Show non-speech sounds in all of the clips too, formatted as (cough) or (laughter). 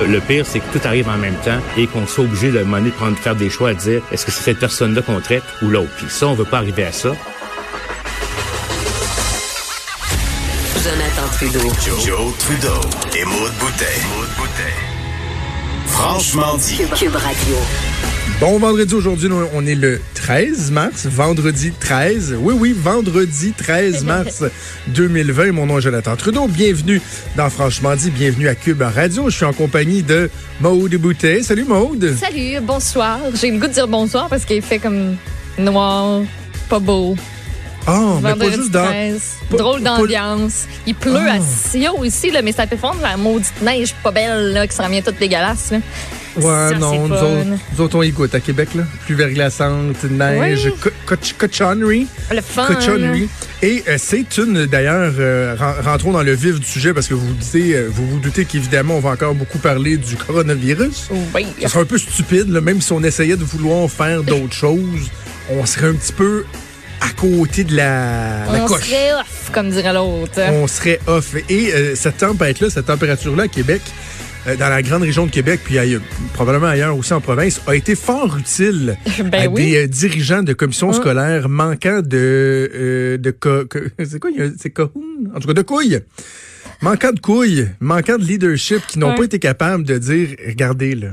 Le pire, c'est que tout arrive en même temps et qu'on soit obligé de, de prendre, faire des choix à dire est-ce que c'est cette personne-là qu'on traite ou l'autre? Puis ça, on veut pas arriver à ça. Jonathan Trudeau. Joe, Trudeau. Et Maud Boutet. Franchement dit. Cube Radio. Bon vendredi aujourd'hui, on est le 13 mars, vendredi 13. Oui, oui, vendredi 13 (laughs) mars 2020. Mon nom est Jonathan Trudeau. Bienvenue dans Franchement dit, bienvenue à Cube Radio. Je suis en compagnie de Maude Boutet. Salut Maude. Salut, bonsoir. J'ai le goût de dire bonsoir parce qu'il fait comme noir, pas beau. Ah, mais pas juste dans... Drôle d'ambiance. Il pleut Ah. à Sion ici, là, mais ça fait fondre la maudite neige pas belle là, qui s'en vient toute dégueulasse. Là. Ouais, non, nous autres, nous autres, on y goûte à Québec, là. Plus verglaçante, neige, Oui. co- coch- cochonnerie. Le fun. Cochonnerie. Et euh, c'est une, d'ailleurs, euh, ren- rentrons dans le vif du sujet parce que vous vous doutez, euh, vous vous doutez qu'évidemment, on va encore beaucoup parler du coronavirus. Oui. Ça serait un peu stupide, là, même si on essayait de vouloir faire d'autres (laughs) choses, on serait un petit peu à côté de la, la On coche. serait off, comme dirait l'autre. On serait off. Et euh, cette tempête-là, cette température-là à Québec, dans la grande région de Québec, puis ailleurs- probablement ailleurs aussi en province, a été fort utile (laughs) Ben à oui. des euh, dirigeants de commissions Hein? scolaires manquant de... euh, de co- co- (laughs) c'est quoi? C'est? En tout cas, de couilles. Manquant de couilles, manquant de leadership, qui n'ont Ouais. pas été capables de dire, regardez, là,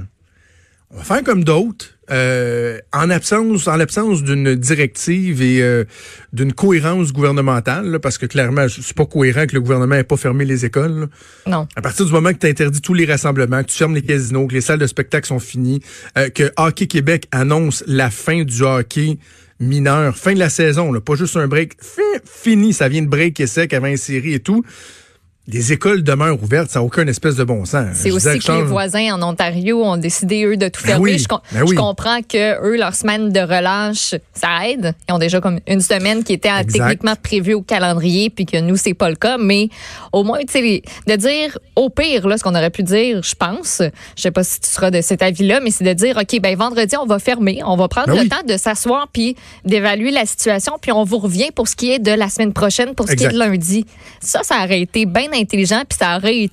on va faire comme d'autres, euh, en absence, en l'absence d'une directive et euh, d'une cohérence gouvernementale, là, parce que clairement, c'est pas cohérent que le gouvernement n'ait pas fermé les écoles. là. Non. À partir du moment que tu interdis tous les rassemblements, que tu fermes les casinos, que les salles de spectacle sont finies, euh, que Hockey Québec annonce la fin du hockey mineur, fin de la saison, là, pas juste un break, fi- fini, ça vient de break et sec avant une série et tout. Les écoles demeurent ouvertes, ça n'a aucun espèce de bon sens. C'est aussi que les voisins en Ontario ont décidé, eux, de tout Ben fermer. oui, je, com- ben oui. je comprends que eux, leur semaine de relâche, ça aide. Ils ont déjà comme une semaine qui était techniquement prévue au calendrier, puis que nous, c'est pas le cas. Mais au moins, tu sais, de dire, au pire, là, ce qu'on aurait pu dire, je pense, je sais pas si tu seras de cet avis-là, mais c'est de dire, OK, ben vendredi, on va fermer, on va prendre Ben le oui. temps de s'asseoir puis d'évaluer la situation, puis on vous revient pour ce qui est de la semaine prochaine, pour ce qui est de lundi. Ça, ça aurait été bien intelligent, puis ça aurait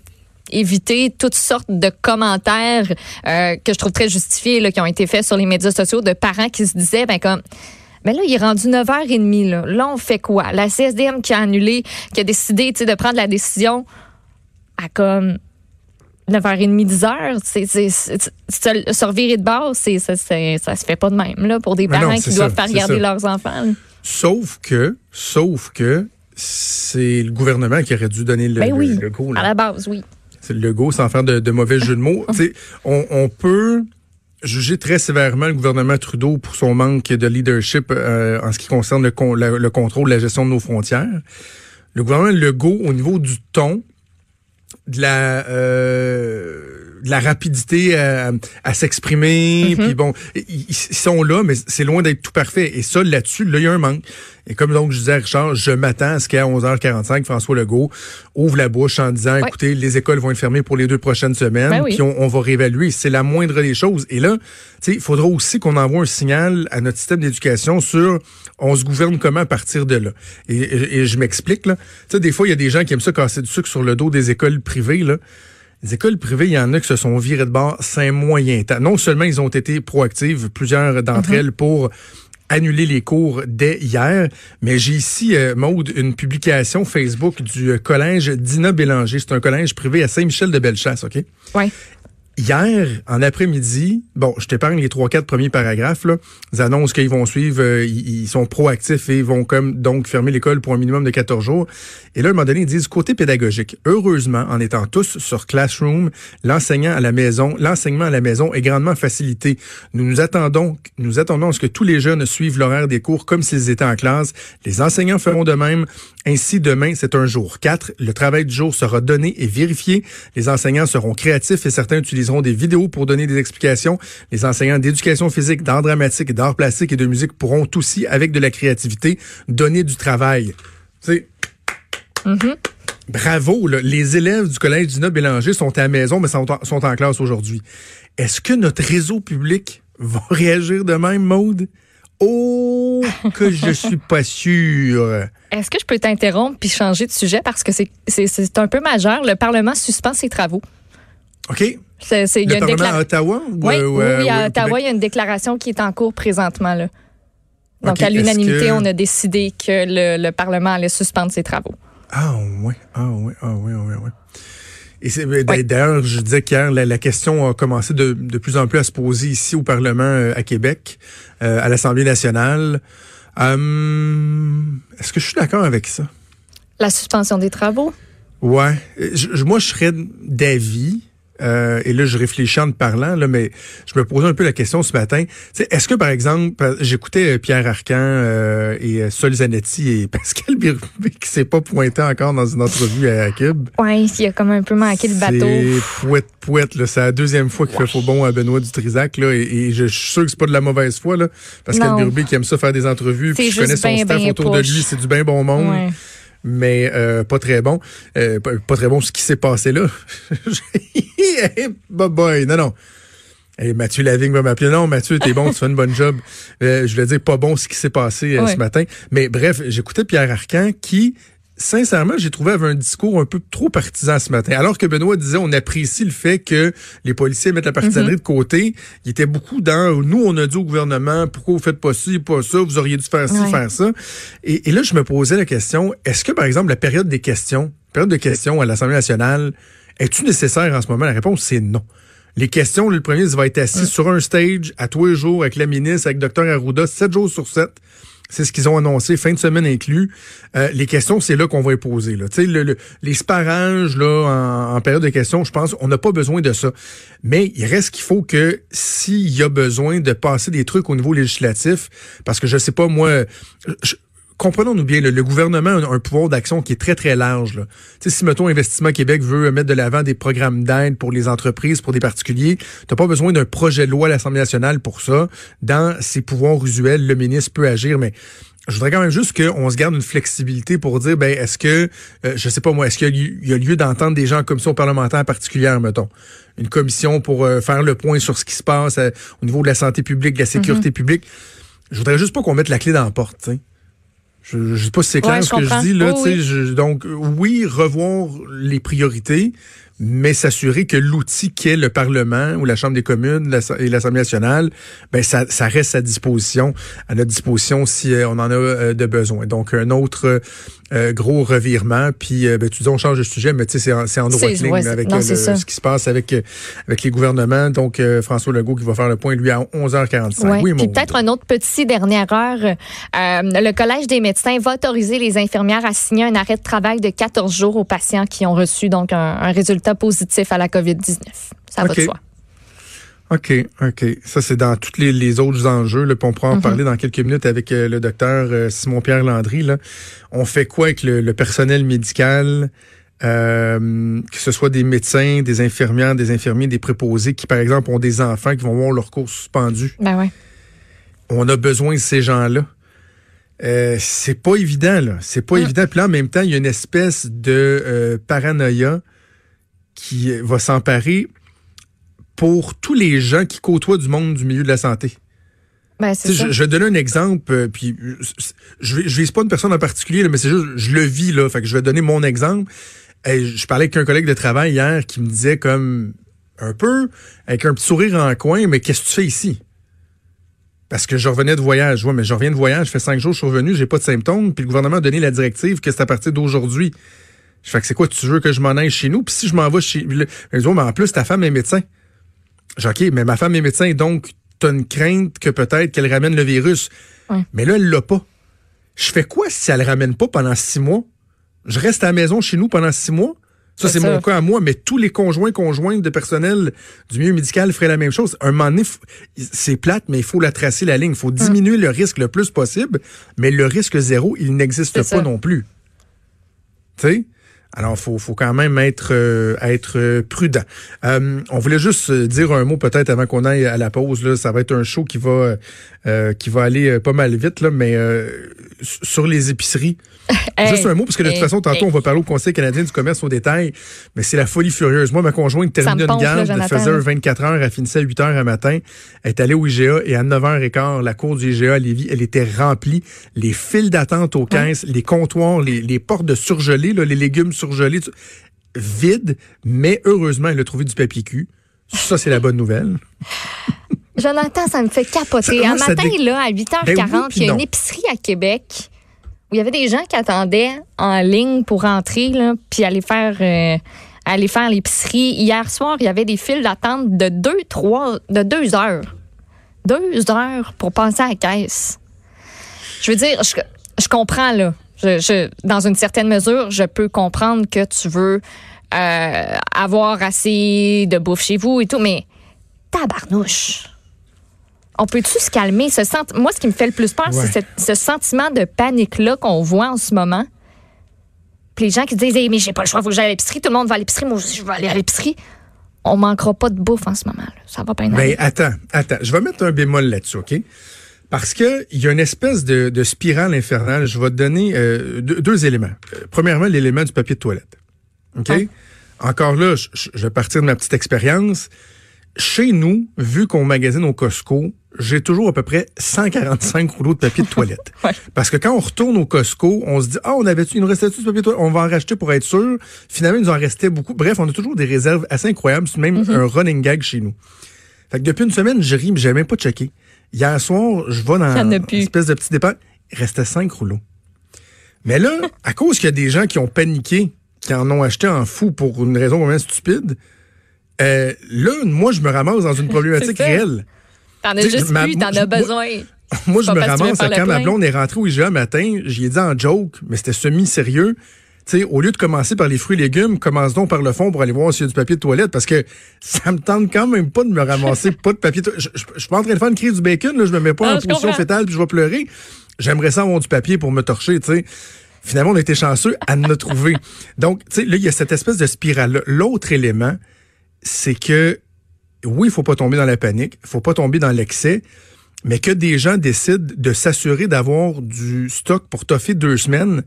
éviter toutes sortes de commentaires euh, que je trouve très justifiés là, qui ont été faits sur les médias sociaux de parents qui se disaient ben comme mais là, il est rendu 9h30. Là. là, on fait quoi? La CSDM qui a annulé, qui a décidé de prendre la décision à comme 9h30, 10h, c'est, se, revirer de base, c'est, ça, ça se fait pas de même là, pour des non, parents qui doivent faire regarder ça. leurs enfants. là. Sauf que, sauf que, c'est le gouvernement qui aurait dû donner le, Ben oui, le go. à la base, oui. C'est le go sans faire de, de mauvais jeu de mots. (laughs) On, on peut juger très sévèrement le gouvernement Trudeau pour son manque de leadership euh, en ce qui concerne le, con- la- le contrôle de la gestion de nos frontières. Le gouvernement Legault, au niveau du ton, de la euh, de la rapidité à, à s'exprimer puis bon ils, ils sont là mais c'est loin d'être tout parfait. Et ça là-dessus là il y a un manque. Et comme donc je disais à Richard je m'attends à ce qu'à 11h45 François Legault ouvre la bouche en disant Ouais. écoutez les écoles vont être fermées pour les deux prochaines semaines Ben oui. puis on, on va réévaluer. C'est la moindre des choses. Et là tu sais il faudra aussi qu'on envoie un signal à notre système d'éducation sur on se gouverne comment à partir de là. Et, et- et je m'explique là. Tu sais des fois il y a des gens qui aiment ça casser du sucre sur le dos des écoles privées là les écoles privées, il y en a qui se sont virées de bord cinq moyens temps. Non seulement ils ont été proactives, plusieurs d'entre elles, pour annuler les cours dès hier, mais j'ai ici, euh, Maude, une publication Facebook du euh, collège Dina Bélanger. C'est un collège privé à Saint-Michel-de-Bellechasse, OK? Ouais. Hier, en après-midi, bon, je t'épargne les trois, quatre premiers paragraphes, là. Ils annoncent qu'ils vont suivre, euh, ils, sont proactifs et ils vont comme donc fermer l'école pour un minimum de 14 jours. Et là, à un moment donné, ils disent côté pédagogique. Heureusement, en étant tous sur Classroom, l'enseignant à la maison, l'enseignement à la maison est grandement facilité. Nous nous attendons, nous attendons à ce que tous les jeunes suivent l'horaire des cours comme s'ils étaient en classe. Les enseignants feront de même. Ainsi, demain, c'est un jour 4. Le travail du jour sera donné et vérifié. Les enseignants seront créatifs et certains utiliseront des vidéos pour donner des explications. Les enseignants d'éducation physique, d'art dramatique, d'art plastique et de musique pourront aussi, avec de la créativité, donner du travail. Tu sais, Bravo, là. les élèves du collège Dina Bélanger sont à la maison, mais sont en, sont en classe aujourd'hui. Est-ce que notre réseau public va (laughs) réagir de même, Maude? Oh, que je suis pas sûr. Est-ce que je peux t'interrompre puis changer de sujet parce que c'est- c'est c'est un peu majeur. Le Parlement suspend ses travaux. OK. C'est, c'est- il y Le a une à Ottawa? ou, Oui, euh, oui, oui, ou à Ottawa, il y a une déclaration qui est en cours présentement. Là. Donc, à l'unanimité, que- on a décidé que le, le Parlement allait suspendre ses travaux. Ah oui, ah oui, ah oui, ah oui, oui. Et c'est d'ailleurs, je disais qu'hier, la, la question a commencé de, de plus en plus à se poser ici au Parlement euh, à Québec, euh, à l'Assemblée nationale. Hum, Est-ce que je suis d'accord avec ça? La suspension des travaux? Ouais. Je- moi, je serais d'avis. Euh, et là, je réfléchis en te parlant, là, mais je me posais un peu la question ce matin. Est-ce que, par exemple, j'écoutais euh, Pierre Arcan euh, et euh, Sol Zanetti et (laughs) Pascal Birubé qui s'est pas pointé encore dans une entrevue à Cube? Oui, il a comme un peu manqué le bateau. C'est pouette, pouette, là. C'est la deuxième fois qu'il fait faux bon à Benoît Dutrisac, là. Et, et je suis sûr que c'est pas de la mauvaise foi, là. Pascal. Birubé qui aime ça faire des entrevues. Puis je connais son ben, staff ben autour de lui. C'est du bien bon monde. Ouais. Mais euh, pas très bon. Euh, pas, pas très bon ce qui s'est passé là. (laughs) bye bye. Non, non. Hey, Mathieu Lavigne va m'appeler. Non, Mathieu, t'es bon, tu fais une bonne job. Euh, je voulais dire pas bon ce qui s'est passé euh, Ouais. ce matin. Mais bref, j'écoutais Pierre Arcan qui, sincèrement, j'ai trouvé avait un discours un peu trop partisan ce matin. Alors que Benoît disait on apprécie le fait que les policiers mettent la partisanerie de côté. Il était beaucoup dans nous, on a dit au gouvernement pourquoi vous faites pas ci, pas ça, vous auriez dû faire ci, Ouais. faire ça. Et, et là, je me posais la question est-ce que, par exemple, la période des questions, période de questions à l'Assemblée nationale, est-tu nécessaire en ce moment? La réponse, c'est non. Les questions, le premier ministre va être assis sur un stage à tous les jours avec la ministre, avec Dr Arruda, 7 jours sur 7. C'est ce qu'ils ont annoncé, fin de semaine inclus. Euh, les questions, c'est là qu'on va les poser. Là. Le- le- les sparages là, en, en période de questions, je pense, on n'a pas besoin de ça. Mais il reste qu'il faut que s'il y a besoin de passer des trucs au niveau législatif, parce que je sais pas, moi, je- comprenons-nous bien, le, le gouvernement a un pouvoir d'action qui est très, très large. Là. Tu si, mettons, Investissement Québec veut mettre de l'avant des programmes d'aide pour les entreprises, pour des particuliers, t'as pas besoin d'un projet de loi à l'Assemblée nationale pour ça. Dans ses pouvoirs usuels, le ministre peut agir, mais je voudrais quand même juste qu'on se garde une flexibilité pour dire, ben, est-ce que, euh, je sais pas moi, est-ce qu'il y a lieu- d'entendre des gens en commission parlementaire particulière, mettons? Une commission pour euh, faire le point sur ce qui se passe euh, au niveau de la santé publique, de la sécurité publique. Je voudrais juste pas qu'on mette la clé dans la porte, tu. Je, je sais pas si c'est clair Ouais, ce que je dis là. Oh, tu sais, oui. je- donc oui, revoir les priorités, mais s'assurer que l'outil qu'est le Parlement ou la Chambre des communes et l'Assemblée nationale, ben ça, ça reste à disposition, à notre disposition si euh, on en a euh, de besoin. Donc un autre euh, gros revirement. Puis ben, tu dis on change de sujet, mais tu sais c'est en, en droite ligne ouais, avec non, le- ce qui se passe avec avec les gouvernements. Donc euh, François Legault qui va faire le point lui à 11h45. Ouais. Oui, Puis peut-être un autre petit dernière heure. Euh, le Collège des médecins va autoriser les infirmières à signer un arrêt de travail de 14 jours aux patients qui ont reçu donc un, un résultat positif à la COVID-19. Ça va de soi. OK, OK. Ça, c'est dans tous les, les autres enjeux. Là, puis on pourra en Mhm. parler dans quelques minutes avec euh, le docteur euh, Simon-Pierre Landry. Là. On fait quoi avec le, le personnel médical, euh, que ce soit des médecins, des infirmières, des infirmiers, des préposés qui, par exemple, ont des enfants qui vont voir leur cours suspendu? Ben ouais. On a besoin de ces gens-là. C'est pas évident, là. C'est pas Mm. évident. Puis là, en même temps, il y a une espèce de paranoïa qui va s'emparer pour tous les gens qui côtoient du monde du milieu de la santé. Ben, ça. Je, je vais donner un exemple, euh, puis je, je vise pas une personne en particulier, là, mais c'est juste, je le vis, là. Fait que je vais donner mon exemple. Et je parlais avec un collègue de travail hier qui me disait comme un peu, avec un petit sourire en coin, mais qu'est-ce que tu fais ici? Parce que je revenais de voyage. Ouais, mais je reviens de voyage, je fais cinq jours, je suis revenu, j'ai pas de symptômes, puis le gouvernement a donné la directive que c'est à partir d'aujourd'hui. Je fais que c'est quoi, tu veux que je m'en aille chez nous? Puis si je m'en vais chez. Ouais, mais en plus, ta femme est médecin. J'ai OK, mais ma femme est médecin, donc t'as une crainte que peut-être qu'elle ramène le virus. Mais là, elle l'a pas. Je fais quoi si elle le ramène pas pendant six mois? Je reste à la maison chez nous pendant six mois? Ça, C'est mon cas à moi, mais tous les conjoints, conjointes de personnel du milieu médical feraient la même chose. Un moment donné, c'est plate, mais il faut la tracer la ligne. Il faut diminuer le risque le plus possible, mais le risque zéro, il n'existe pas ça. non plus. Tu sais? Alors, faut, faut quand même être, euh, être prudent. Euh, on voulait juste euh, dire un mot peut-être avant qu'on aille à la pause. Là. Ça va être un show qui va, euh, qui va aller euh, pas mal vite, là, mais euh, sur les épiceries. (laughs) Hey, juste un mot, parce que de toute façon, tantôt, hey. on va parler au Conseil canadien du commerce au détail, mais c'est la folie furieuse. Moi, ma conjointe terminait une là, garde, faisait là. un 24 heures, elle finissait à 8 heures à matin. Elle est allée au IGA et à 9h15, la cour du IGA à Lévis, elle était remplie. Les files d'attente aux caisses, les comptoirs, les, les portes de surgelés, là, les légumes surgelés, tout- vide, mais heureusement, elle a trouvé du papier cul. Ça, c'est la bonne nouvelle. (laughs) Jonathan, ça me fait capoter. Ça- Un matin, dé- là, à 8h40, Ben oui, il y a non. une épicerie à Québec où il y avait des gens qui attendaient en ligne pour rentrer, là, puis aller faire, euh, aller faire l'épicerie. Hier soir, il y avait des files d'attente de deux, trois, de deux heures. Deux heures pour passer à la caisse. Je veux dire, je, je comprends, là. Je, je- dans une certaine mesure, je peux comprendre que tu veux euh, avoir assez de bouffe chez vous et tout, mais tabarnouche. On peut-tu se calmer? Ce sent... Moi, ce qui me fait le plus peur, Ouais. c'est ce, ce sentiment de panique-là qu'on voit en ce moment. Puis les gens qui disent, Hey, mais j'ai pas le choix, faut que j'aille à l'épicerie, tout le monde va à l'épicerie, moi aussi, je vais aller à l'épicerie. On manquera pas de bouffe en ce moment. là. Ça va pas aller. Ben, attends, attends. Je vais mettre un bémol là-dessus, OK? Parce que il y a une espèce de, de spirale infernale. Je vais te donner euh, deux, deux éléments. Euh, premièrement, l'élément du papier de toilette. OK? Encore là, je vais partir de ma petite expérience. Chez nous, vu qu'on magasine au Costco, j'ai toujours à peu près 145 rouleaux de papier de toilette. (laughs) Ouais. Parce que quand on retourne au Costco, on se dit, ah, on avait il nous restait du papier de toilette? On va en racheter pour être sûr. Finalement, il nous en restait beaucoup. Bref, on a toujours des réserves assez incroyables. C'est même Mm-hmm. un running gag chez nous. Fait que depuis une semaine, je ris, mais j'ai même pas checké. Hier soir, je vais dans une espèce de petit départ. Il restait cinq rouleaux. Mais là, à cause qu'il y a des gens qui ont paniqué, qui en ont acheté en fou pour une raison vraiment stupide, euh, là, moi, je me ramasse dans une (laughs) problématique réelle. T'en as T'sais, juste ma- plus, t'en as besoin. Moi, je me ramasse quand ma blonde est rentrée au IGA matin, j'y ai dit en joke, mais c'était semi-sérieux. Tu sais, au lieu de commencer par les fruits et légumes, commence donc par le fond pour aller voir s'il y a du papier de toilette parce que (laughs) ça me tente quand même pas de me ramasser pas de papier de toilette. Je, suis pas en train de faire une crise du bacon, là, je me mets pas en position comprends. fétale puis je vais pleurer. J'aimerais ça avoir du papier pour me torcher, tu sais. Finalement, on a été chanceux à nous trouver. Donc, tu sais, là, il y a cette espèce de spirale. L'autre élément, c'est que oui, il faut pas tomber dans la panique, il faut pas tomber dans l'excès, mais que des gens décident de s'assurer d'avoir du stock pour toffer deux semaines,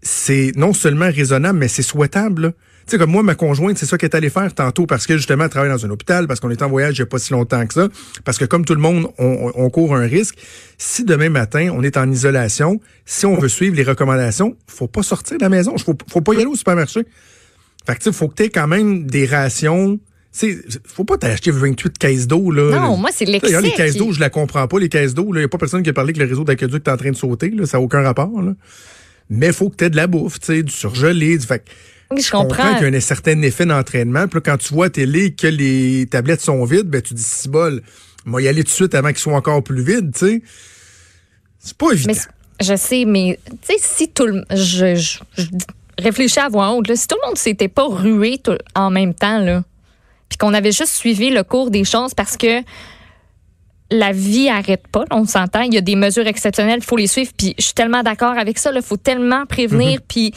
c'est non seulement raisonnable, mais c'est souhaitable. Tu sais, comme moi, ma conjointe, c'est ça qu'elle est allée faire tantôt parce que justement, elle travaille dans un hôpital, parce qu'on est en voyage il n'y a pas si longtemps que ça, parce que comme tout le monde, on, on court un risque. Si demain matin, on est en isolation, si on veut suivre les recommandations, faut pas sortir de la maison, faut, faut pas y aller au supermarché. Fait que tu faut que tu aies quand même des rations. Sais, faut pas t'acheter 28 caisses d'eau, là. Non, moi, c'est l'excès D'ailleurs, les caisses d'eau, je la comprends pas, les caisses d'eau. Il n'y a pas personne qui a parlé que le réseau d'aqueduc est en train de sauter. Là, ça n'a aucun rapport. Là. Mais il faut que tu aies de la bouffe, tu sais, du surgelé. Du... Fait Oui, je comprends comprends. qu'il y a un certain effet d'entraînement. Puis là, quand tu vois à télé que les tablettes sont vides, ben tu dis si bol, moi y aller tout de suite avant qu'ils soient encore plus vides, tu sais. C'est pas évident. Mais je sais, mais tu sais, si tout le je, je, je réfléchis à voix haute, là, si tout le monde s'était pas rué tout- en même temps, là, puis qu'on avait juste suivi le cours des choses parce que la vie arrête pas, on s'entend. Il y a des mesures exceptionnelles, il faut les suivre. Puis je suis tellement d'accord avec ça. Il faut tellement prévenir. Puis,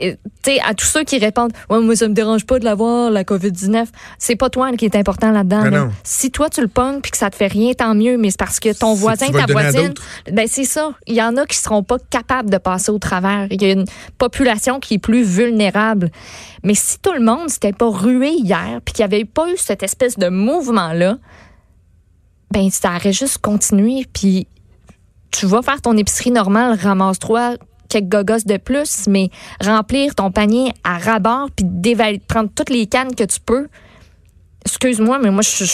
euh, tu sais, à tous ceux qui répondent, ouais, moi ça me dérange pas de l'avoir la COVID 19. C'est pas toi qui est important là-dedans. Là. Si toi tu le pognes puis que ça te fait rien, tant mieux. Mais c'est parce que ton voisin, ta voisine, ben c'est ça. Il y en a qui seront pas capables de passer au travers. Il y a une population qui est plus vulnérable. Mais si tout le monde s'était pas rué hier, puis qu'il n'y avait pas eu cette espèce de mouvement là, ben ça aurait juste continué. Puis tu vas faire ton épicerie normale, ramasse-toi quelques gogos de plus, mais remplir ton panier à rabord puis dévaler- prendre toutes les cannes que tu peux. Excuse-moi, mais moi je, je-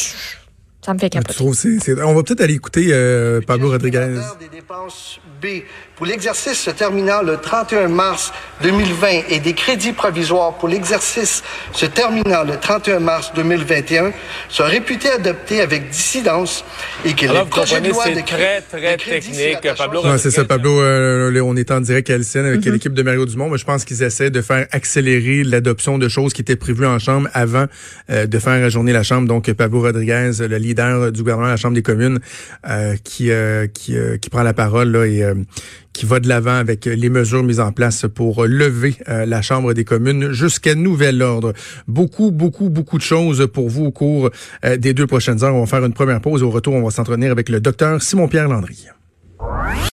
ça me fait Tu capoter. On va peut-être aller écouter euh, Pablo Rodriguez. des dépenses B pour l'exercice se terminant le 31 mars 2020 et des crédits provisoires pour l'exercice se terminant le 31 mars 2021 sont réputés adoptés avec dissidence et que Alors, les vous projets de loi c'est de très, très technique. Pablo Ouais, c'est ça, Pablo. euh, on est en direct à LCN avec Mm-hmm. l'équipe de Mario Dumont. Mais je pense qu'ils essaient de faire accélérer l'adoption de choses qui étaient prévues en Chambre avant euh, de faire ajourner la Chambre. Donc, Pablo Rodriguez, le leader du gouvernement de la Chambre des communes, euh, qui, euh, qui, euh, qui prend la parole là, et euh, qui va de l'avant avec les mesures mises en place pour lever euh, la Chambre des communes jusqu'à nouvel ordre. Beaucoup, beaucoup, beaucoup de choses pour vous au cours euh, des deux prochaines heures. On va faire une première pause. Au retour, on va s'entretenir avec le docteur Simon-Pierre Landry.